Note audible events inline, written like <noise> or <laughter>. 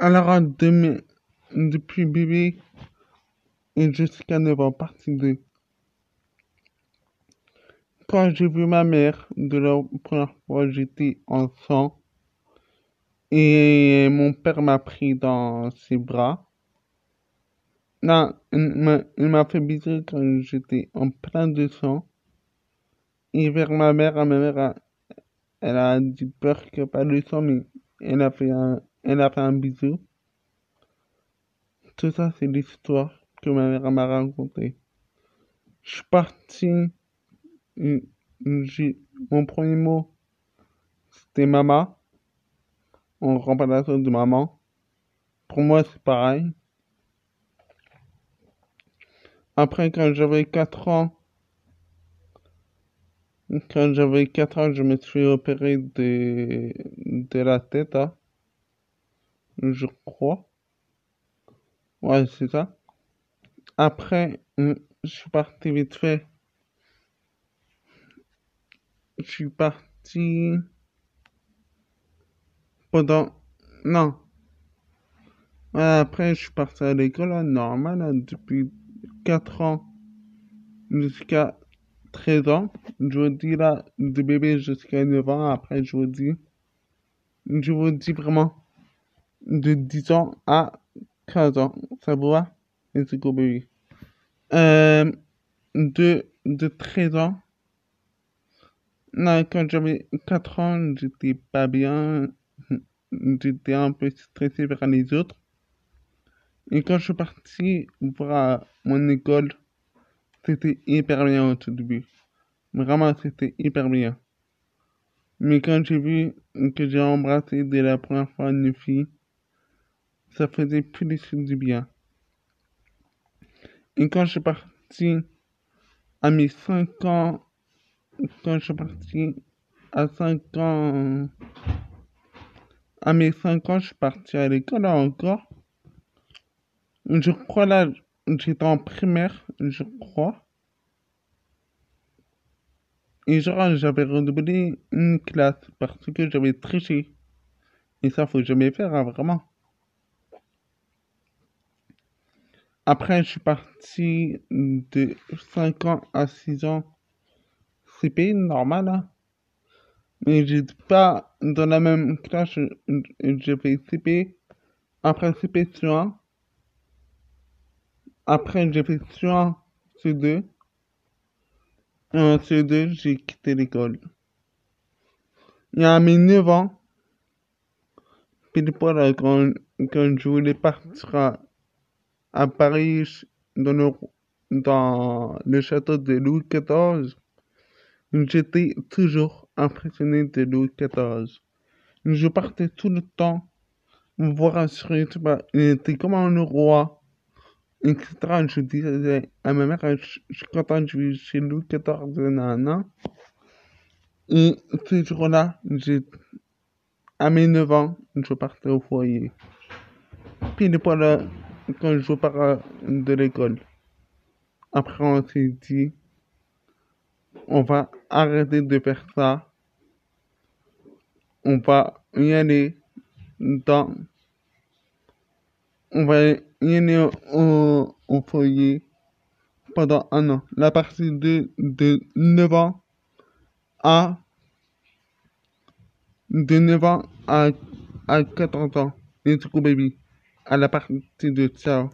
Alors, de depuis bébé et jusqu'à 9 ans, partie 2. Quand j'ai vu ma mère de la première fois, j'étais enfant et mon père m'a pris dans ses bras. Non, il m'a fait baiser quand j'étais en plein de sang. Et vers ma mère, ma elle a dit peur que pas de sang, mais elle a fait un, elle a fait un bisou. Tout ça, c'est l'histoire que ma mère m'a racontée. Je suis parti, mon premier mot, c'était maman, en remplacement de maman. Pour moi, c'est pareil. Après, quand j'avais 4 ans, quand j'avais 4 ans, je me suis opéré de, de la tête, hein. Je crois. Ouais, c'est ça. Après, je suis parti vite fait. Je suis parti pendant... Non. Après, je suis parti à l'école normale depuis 4 ans jusqu'à 13 ans. Je vous dis là, de bébé jusqu'à 9 ans. Après, je vous dis... Je vous dis vraiment de 10 ans à 15 ans, ça c'est go baby. Euh, de, de 13 ans. Non, quand j'avais 4 ans, j'étais pas bien. <laughs> J'étais un peu stressé vers les autres. Et quand je suis parti voir mon école, c'était hyper bien au tout début. Vraiment, c'était hyper bien. Mais quand j'ai vu que j'ai embrassé dès la première fois une fille, ça faisait plus du bien. Et quand je suis parti à mes 5 ans, quand je suis parti à 5 ans, à mes 5 ans, je suis parti à l'école encore. Je crois là, j'étais en primaire, je crois. Et genre, j'avais redoublé une classe parce que j'avais triché. Et ça, faut jamais faire, hein, vraiment. Après, je suis parti de 5 ans à 6 ans. CP, normal, hein. Mais j'étais pas dans la même classe. J'ai fait CP. Après CP sur 1. Après, j'ai fait sur 1, sur 2. Et en sur 2, j'ai quitté l'école. Il y a mes 9 ans. Puis quand, quand je voulais partir à à Paris, dans le, château de Louis XIV, j'étais toujours impressionné de Louis XIV. Je partais tout le temps voir sur YouTube, il était comme un roi, etc. Je disais à ma mère, je, suis content de vivre chez Louis XIV, nana. Et ce jour-là, à mes 9 ans, je partais au foyer. Puis, pour le, quand je pars de l'école. Après, on s'est dit, on va arrêter de faire ça. On va y aller dans, on va y aller au, foyer pendant un an. La partie de, de 9 ans à, de 9 ans à, à 14 ans. Coup, baby à la partie de ciao.